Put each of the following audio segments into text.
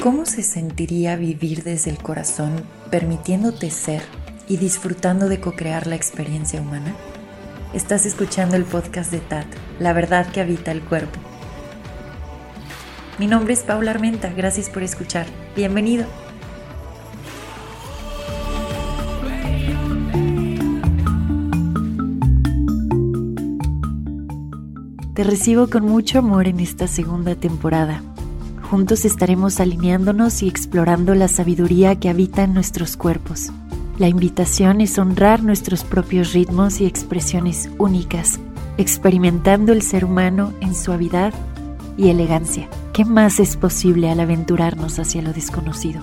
¿Cómo se sentiría vivir desde el corazón, permitiéndote ser y disfrutando de co-crear la experiencia humana? Estás escuchando el podcast de TAT, La verdad que habita el cuerpo. Mi nombre es Paula Armenta, gracias por escuchar. Bienvenido. Te recibo con mucho amor en esta segunda temporada Juntos estaremos alineándonos y explorando la sabiduría que habita en nuestros cuerpos. La invitación es honrar nuestros propios ritmos y expresiones únicas, experimentando el ser humano en suavidad y elegancia. ¿Qué más es posible al aventurarnos hacia lo desconocido?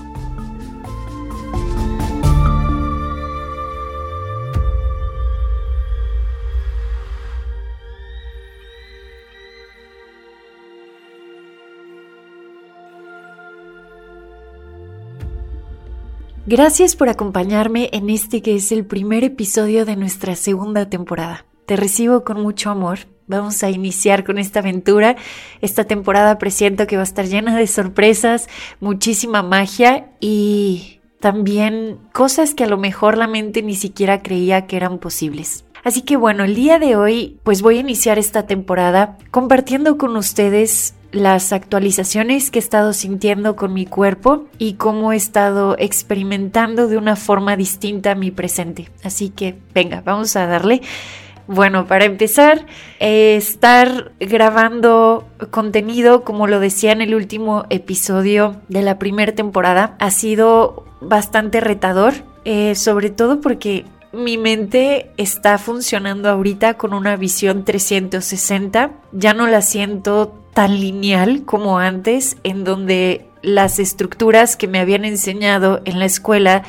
Gracias por acompañarme en este que es el primer episodio de nuestra segunda temporada. Te recibo con mucho amor. Vamos a iniciar con esta aventura. Esta temporada presiento que va a estar llena de sorpresas, muchísima magia y también cosas que a lo mejor la mente ni siquiera creía que eran posibles. Así que bueno, el día de hoy pues voy a iniciar esta temporada compartiendo con ustedes las actualizaciones que he estado sintiendo con mi cuerpo y cómo he estado experimentando de una forma distinta mi presente. Así que venga, vamos a darle. Bueno, para empezar, estar grabando contenido, como lo decía en el último episodio de la primera temporada, ha sido bastante retador, eh, sobre todo porque mi mente está funcionando ahorita con una visión 360. Ya no la siento tan lineal como antes, en donde las estructuras que me habían enseñado en la escuela,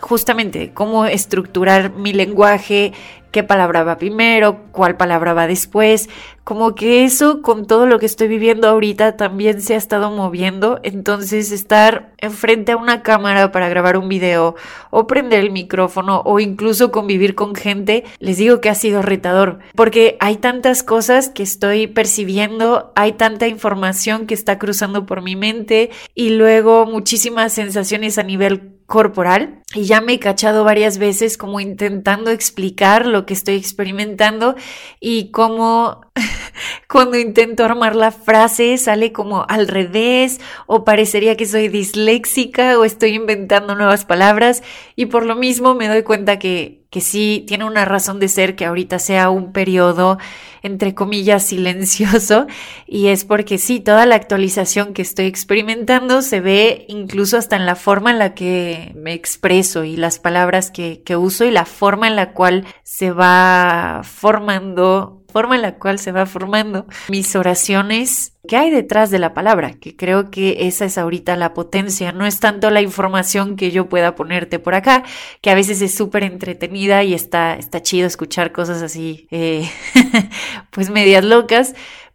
justamente cómo estructurar mi lenguaje, qué palabra va primero, cuál palabra va después, como que eso con todo lo que estoy viviendo ahorita también se ha estado moviendo, entonces estar enfrente a una cámara para grabar un video o prender el micrófono o incluso convivir con gente, les digo que ha sido retador, porque hay tantas cosas que estoy percibiendo, hay tanta información que está cruzando por mi mente y luego muchísimas sensaciones a nivel corporal y ya me he cachado varias veces como intentando explicar lo que estoy experimentando y cómo cuando intento armar la frase sale como al revés o parecería que soy disléxica o estoy inventando nuevas palabras y por lo mismo me doy cuenta que que sí tiene una razón de ser que ahorita sea un periodo entre comillas silencioso y es porque sí, toda la actualización que estoy experimentando se ve incluso hasta en la forma en la que me expreso y las palabras que, que uso y la forma en la cual se va formando forma en la cual se va formando mis oraciones, ¿qué hay detrás de la palabra? Que creo que esa es ahorita la potencia, no es tanto la información que yo pueda ponerte por acá, que a veces es súper entretenida y está, está chido escuchar cosas así, eh, pues medias locas,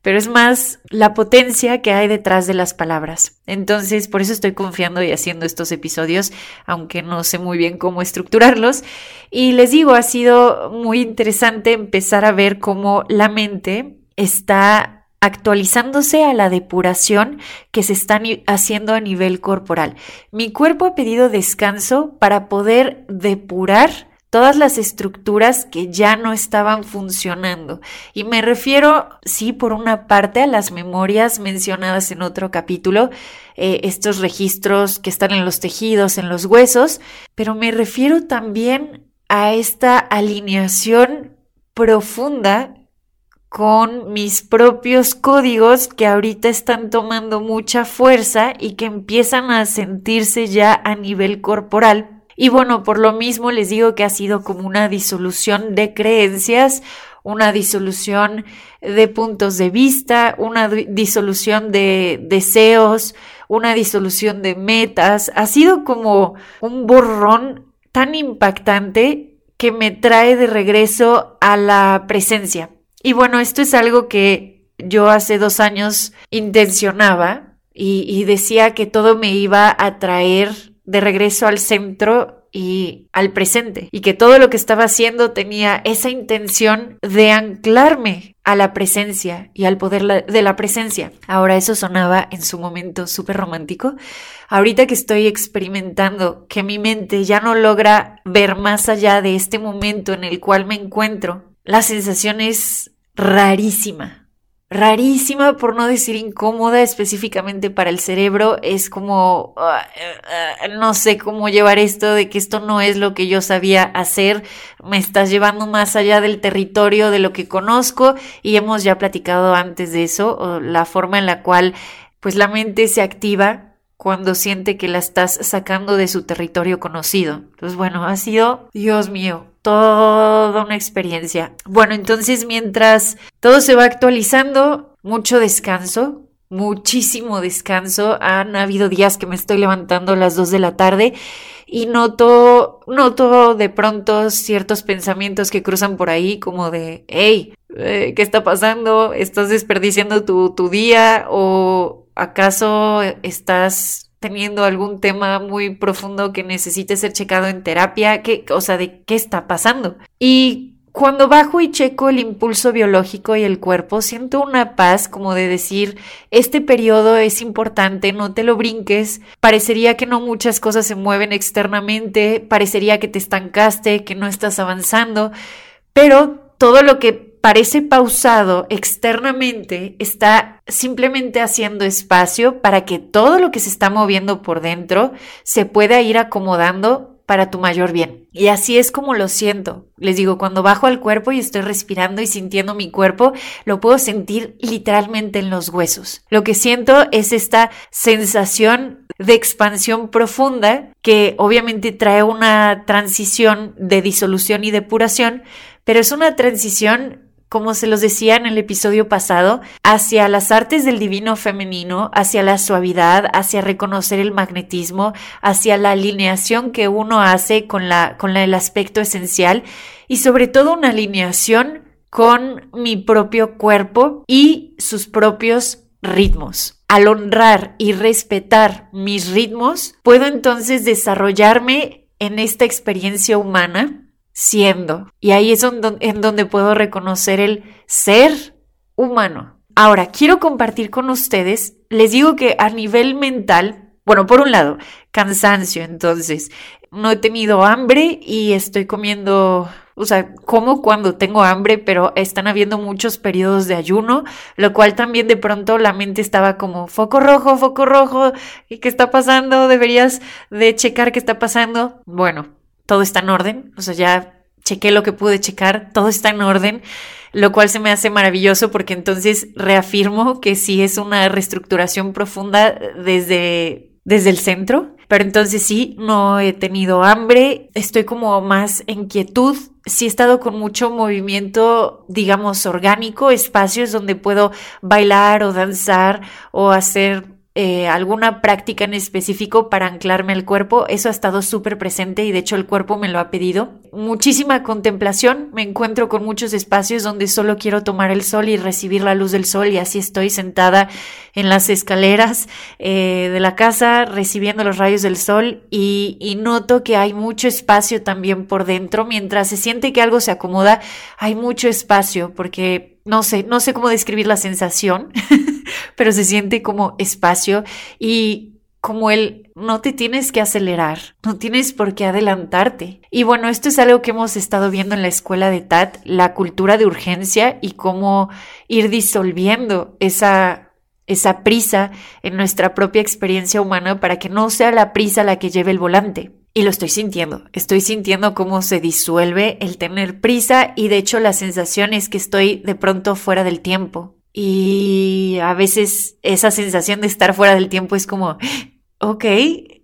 pero es más la potencia que hay detrás de las palabras. Entonces, por eso estoy confiando y haciendo estos episodios, aunque no sé muy bien cómo estructurarlos. Y les digo, ha sido muy interesante empezar a ver cómo la mente está actualizándose a la depuración que se está haciendo a nivel corporal. Mi cuerpo ha pedido descanso para poder depurar todas las estructuras que ya no estaban funcionando. Y me refiero, sí, por una parte a las memorias mencionadas en otro capítulo, eh, estos registros que están en los tejidos, en los huesos, pero me refiero también a esta alineación profunda con mis propios códigos que ahorita están tomando mucha fuerza y que empiezan a sentirse ya a nivel corporal y bueno, por lo mismo les digo que ha sido como una disolución de creencias, una disolución de puntos de vista, una disolución de deseos, una disolución de metas. Ha sido como un borrón tan impactante que me trae de regreso a la presencia. Y bueno, esto es algo que yo hace dos años intencionaba y, decía que todo me iba a traer de regreso al centro y al presente y que todo lo que estaba haciendo tenía esa intención de anclarme a la presencia y al poder de la presencia. Ahora eso sonaba en su momento súper romántico. Ahorita que estoy experimentando que mi mente ya no logra ver más allá de este momento en el cual me encuentro, la sensación es rarísima rarísima, por no decir incómoda específicamente para el cerebro. Es como, ah, ah, no sé cómo llevar esto de que esto no es lo que yo sabía hacer. Me estás llevando más allá del territorio de lo que conozco y hemos ya platicado antes de eso, la forma en la cual pues la mente se activa cuando siente que la estás sacando de su territorio conocido. Entonces, bueno, ha sido, Dios mío, toda una experiencia. Bueno, entonces mientras todo se va actualizando, mucho descanso, muchísimo descanso. Han habido días que me estoy levantando a las 2 de la tarde y noto, noto de pronto ciertos pensamientos que cruzan por ahí como de, hey, eh, ¿qué está pasando? ¿Estás desperdiciando tu, tu día? ¿O acaso estás teniendo algún tema muy profundo que necesite ser checado en terapia? ¿Qué, o sea, ¿de qué está pasando? Y cuando bajo y checo el impulso biológico y el cuerpo, siento una paz como de decir, este periodo es importante, no te lo brinques, parecería que no muchas cosas se mueven externamente, parecería que te estancaste, que no estás avanzando, pero todo lo que parece pausado externamente está simplemente haciendo espacio para que todo lo que se está moviendo por dentro se pueda ir acomodando para tu mayor bien. Y así es como lo siento. Les digo, cuando bajo al cuerpo y estoy respirando y sintiendo mi cuerpo, lo puedo sentir literalmente en los huesos. Lo que siento es esta sensación de expansión profunda que obviamente trae una transición de disolución y depuración, pero es una transición como se los decía en el episodio pasado, hacia las artes del divino femenino, hacia la suavidad, hacia reconocer el magnetismo, hacia la alineación que uno hace con, la, con el aspecto esencial y sobre todo una alineación con mi propio cuerpo y sus propios ritmos. Al honrar y respetar mis ritmos, puedo entonces desarrollarme en esta experiencia humana siendo. Y ahí es en donde puedo reconocer el ser humano. Ahora, quiero compartir con ustedes, les digo que a nivel mental, bueno, por un lado, cansancio, entonces, no he tenido hambre y estoy comiendo, o sea, como cuando tengo hambre, pero están habiendo muchos periodos de ayuno, lo cual también de pronto la mente estaba como foco rojo, foco rojo, ¿y qué está pasando? Deberías de checar qué está pasando. Bueno, todo está en orden, o sea, ya chequé lo que pude checar, todo está en orden, lo cual se me hace maravilloso porque entonces reafirmo que sí es una reestructuración profunda desde, desde el centro, pero entonces sí, no he tenido hambre, estoy como más en quietud, sí he estado con mucho movimiento, digamos, orgánico, espacios donde puedo bailar o danzar o hacer eh, alguna práctica en específico para anclarme al cuerpo, eso ha estado súper presente y de hecho el cuerpo me lo ha pedido. Muchísima contemplación, me encuentro con muchos espacios donde solo quiero tomar el sol y recibir la luz del sol y así estoy sentada en las escaleras eh, de la casa recibiendo los rayos del sol y, y noto que hay mucho espacio también por dentro, mientras se siente que algo se acomoda, hay mucho espacio porque no sé, no sé cómo describir la sensación. pero se siente como espacio y como el no te tienes que acelerar, no tienes por qué adelantarte. Y bueno, esto es algo que hemos estado viendo en la escuela de TAT, la cultura de urgencia y cómo ir disolviendo esa, esa prisa en nuestra propia experiencia humana para que no sea la prisa la que lleve el volante. Y lo estoy sintiendo, estoy sintiendo cómo se disuelve el tener prisa y de hecho la sensación es que estoy de pronto fuera del tiempo, y a veces esa sensación de estar fuera del tiempo es como, ok,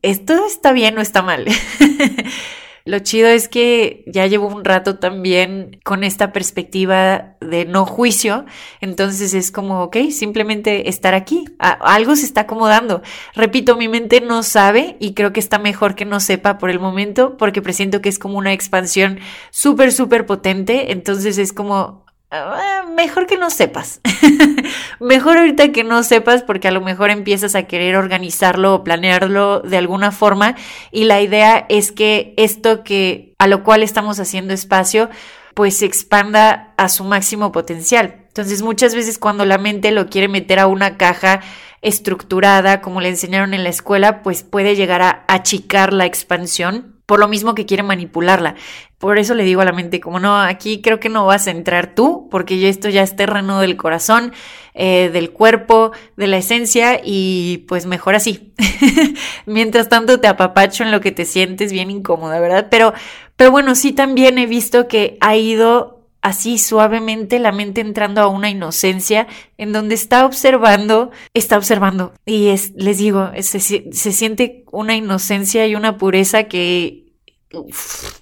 esto está bien o está mal. Lo chido es que ya llevo un rato también con esta perspectiva de no juicio, entonces es como, ok, simplemente estar aquí, algo se está acomodando. Repito, mi mente no sabe y creo que está mejor que no sepa por el momento porque presiento que es como una expansión súper, súper potente, entonces es como, mejor que no sepas. mejor ahorita que no sepas porque a lo mejor empiezas a querer organizarlo o planearlo de alguna forma y la idea es que esto que a lo cual estamos haciendo espacio pues se expanda a su máximo potencial. Entonces muchas veces cuando la mente lo quiere meter a una caja estructurada como le enseñaron en la escuela, pues puede llegar a achicar la expansión por lo mismo que quiere manipularla. Por eso le digo a la mente, como no, aquí creo que no vas a entrar tú, porque esto ya es terreno del corazón, eh, del cuerpo, de la esencia, y pues mejor así. Mientras tanto te apapacho en lo que te sientes bien incómoda, ¿verdad? Pero, pero bueno, sí también he visto que ha ido así suavemente la mente entrando a una inocencia en donde está observando, está observando. Y es, les digo, se, se siente una inocencia y una pureza que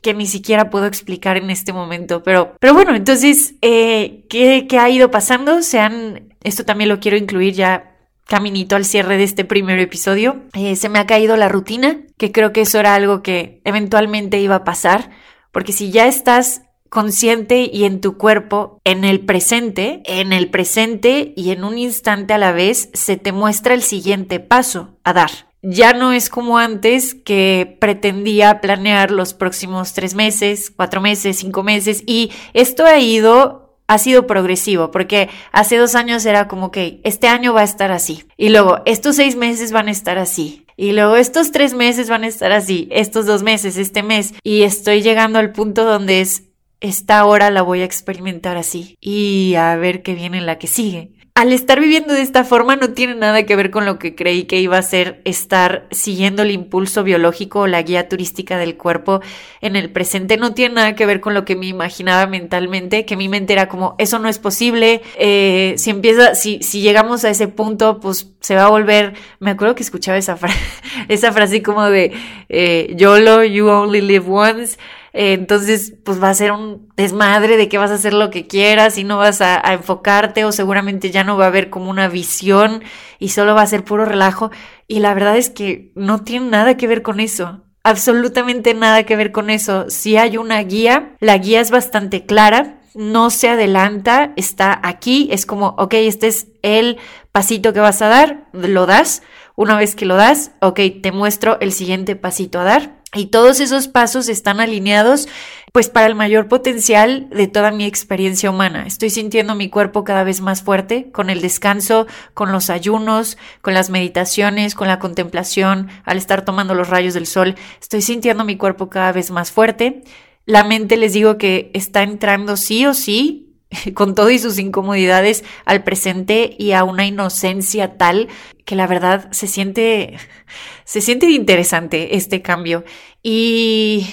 que ni siquiera puedo explicar en este momento. Pero, pero bueno, entonces, eh, ¿qué, ha ido pasando? Se han, esto también lo quiero incluir ya caminito al cierre de este primer episodio. Eh, se me ha caído la rutina, que creo que eso era algo que eventualmente iba a pasar, porque si ya estás consciente y en tu cuerpo, en el presente, en el presente y en un instante a la vez, se te muestra el siguiente paso a dar. Ya no es como antes que pretendía planear los próximos tres meses, cuatro meses, cinco meses y esto ha ido ha sido progresivo, porque hace dos años era como que este año va a estar así, y luego estos seis meses van a estar así, y luego estos tres meses van a estar así, estos dos meses, este mes, y estoy llegando al punto donde es esta hora la voy a experimentar así y a ver qué viene la que sigue. Al estar viviendo de esta forma no tiene nada que ver con lo que creí que iba a ser estar siguiendo el impulso biológico o la guía turística del cuerpo en el presente. No tiene nada que ver con lo que me imaginaba mentalmente, que mi mente era como, eso no es posible. Eh, si empieza, si, llegamos a ese punto, pues se va a volver. Me acuerdo que escuchaba esa, frase esa frase como de eh, YOLO, you only live once. Entonces, pues va a ser un desmadre de que vas a hacer lo que quieras y no vas a, enfocarte o seguramente ya no va a haber como una visión y solo va a ser puro relajo. Y la verdad es que no tiene nada que ver con eso. Absolutamente nada que ver con eso. Si hay una guía, la guía es bastante clara, no se adelanta, está aquí, es como, ok, este es el pasito que vas a dar, lo das. Una vez que lo das, ok, te muestro el siguiente pasito a dar y todos esos pasos están alineados pues para el mayor potencial de toda mi experiencia humana. Estoy sintiendo mi cuerpo cada vez más fuerte con el descanso, con los ayunos, con las meditaciones, con la contemplación, al estar tomando los rayos del sol. Estoy sintiendo mi cuerpo cada vez más fuerte. La mente les digo que está entrando sí o sí con todo y sus incomodidades al presente y a una inocencia tal que la verdad se siente, se siente interesante este cambio. Y,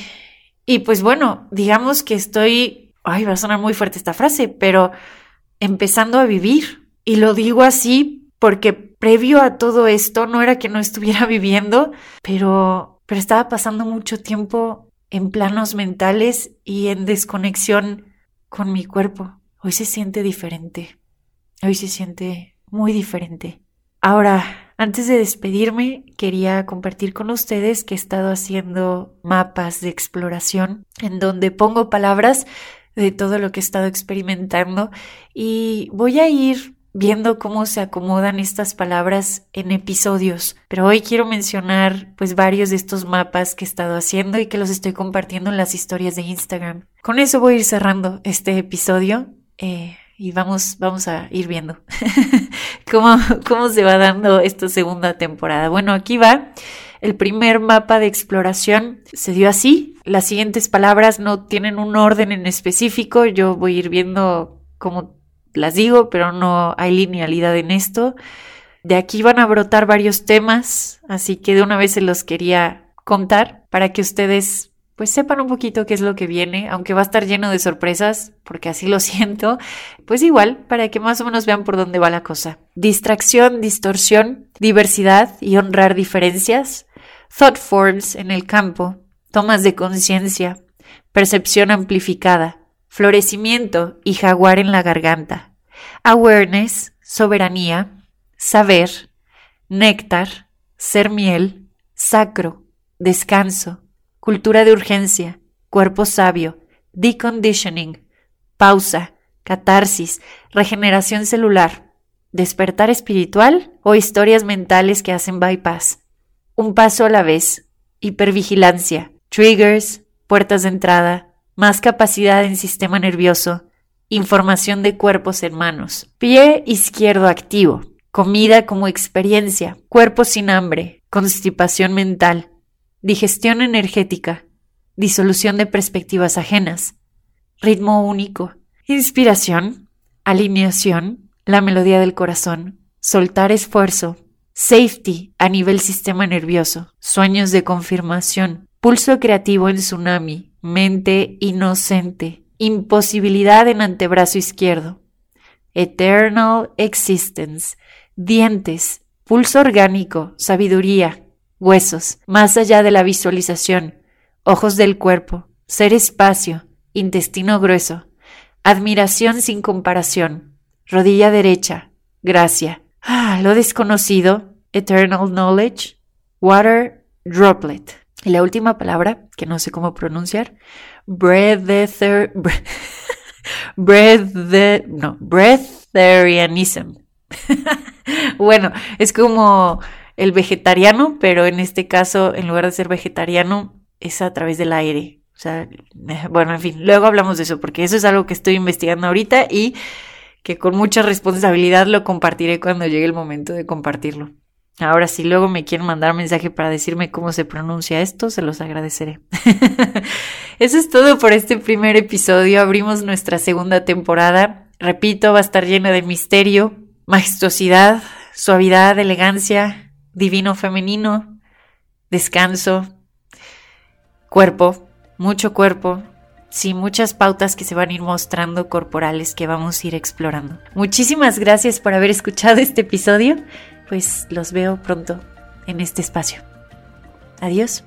y pues bueno, digamos que estoy, ay, va a sonar muy fuerte esta frase, pero empezando a vivir. Y lo digo así porque previo a todo esto no era que no estuviera viviendo, pero, pero estaba pasando mucho tiempo en planos mentales y en desconexión con mi cuerpo. Hoy se siente diferente. Hoy se siente muy diferente. Ahora, antes de despedirme, quería compartir con ustedes que he estado haciendo mapas de exploración en donde pongo palabras de todo lo que he estado experimentando y voy a ir viendo cómo se acomodan estas palabras en episodios. Pero hoy quiero mencionar pues varios de estos mapas que he estado haciendo y que los estoy compartiendo en las historias de Instagram. Con eso voy a ir cerrando este episodio. Eh, y vamos, vamos a ir viendo cómo, cómo se va dando esta segunda temporada. Bueno, aquí va. El primer mapa de exploración se dio así. Las siguientes palabras no tienen un orden en específico. Yo voy a ir viendo cómo las digo, pero no hay linealidad en esto. De aquí van a brotar varios temas, así que de una vez se los quería contar para que ustedes pues sepan un poquito qué es lo que viene, aunque va a estar lleno de sorpresas, porque así lo siento, pues igual, para que más o menos vean por dónde va la cosa. Distracción, distorsión, diversidad y honrar diferencias, thought forms en el campo, tomas de conciencia, percepción amplificada, florecimiento y jaguar en la garganta, awareness, soberanía, saber, néctar, ser miel, sacro, descanso, cultura de urgencia, cuerpo sabio, deconditioning, pausa, catarsis, regeneración celular, despertar espiritual o historias mentales que hacen bypass. Un paso a la vez, hipervigilancia, triggers, puertas de entrada, más capacidad en sistema nervioso, información de cuerpos en manos. Pie izquierdo activo, comida como experiencia, cuerpo sin hambre, constipación mental, digestión energética, disolución de perspectivas ajenas, ritmo único, inspiración, alineación, la melodía del corazón, soltar esfuerzo, safety a nivel sistema nervioso, sueños de confirmación, pulso creativo en tsunami, mente inocente, imposibilidad en antebrazo izquierdo, eternal existence, dientes, pulso orgánico, sabiduría, huesos, más allá de la visualización, ojos del cuerpo, ser espacio, intestino grueso, admiración sin comparación, rodilla derecha, gracia, ah, lo desconocido, eternal knowledge, water droplet. Y la última palabra, que no sé cómo pronunciar, breather, breath, no, breatharianism. bueno, es como el vegetariano, pero en este caso, en lugar de ser vegetariano, es a través del aire. O sea, bueno, en fin, luego hablamos de eso, porque eso es algo que estoy investigando ahorita y que con mucha responsabilidad lo compartiré cuando llegue el momento de compartirlo. Ahora, si luego me quieren mandar mensaje para decirme cómo se pronuncia esto, se los agradeceré. Eso es todo por este primer episodio. Abrimos nuestra segunda temporada. Repito, va a estar llena de misterio, majestuosidad, suavidad, elegancia, divino femenino, descanso, cuerpo, mucho cuerpo, sí, muchas pautas que se van a ir mostrando corporales que vamos a ir explorando. Muchísimas gracias por haber escuchado este episodio, pues los veo pronto en este espacio. Adiós.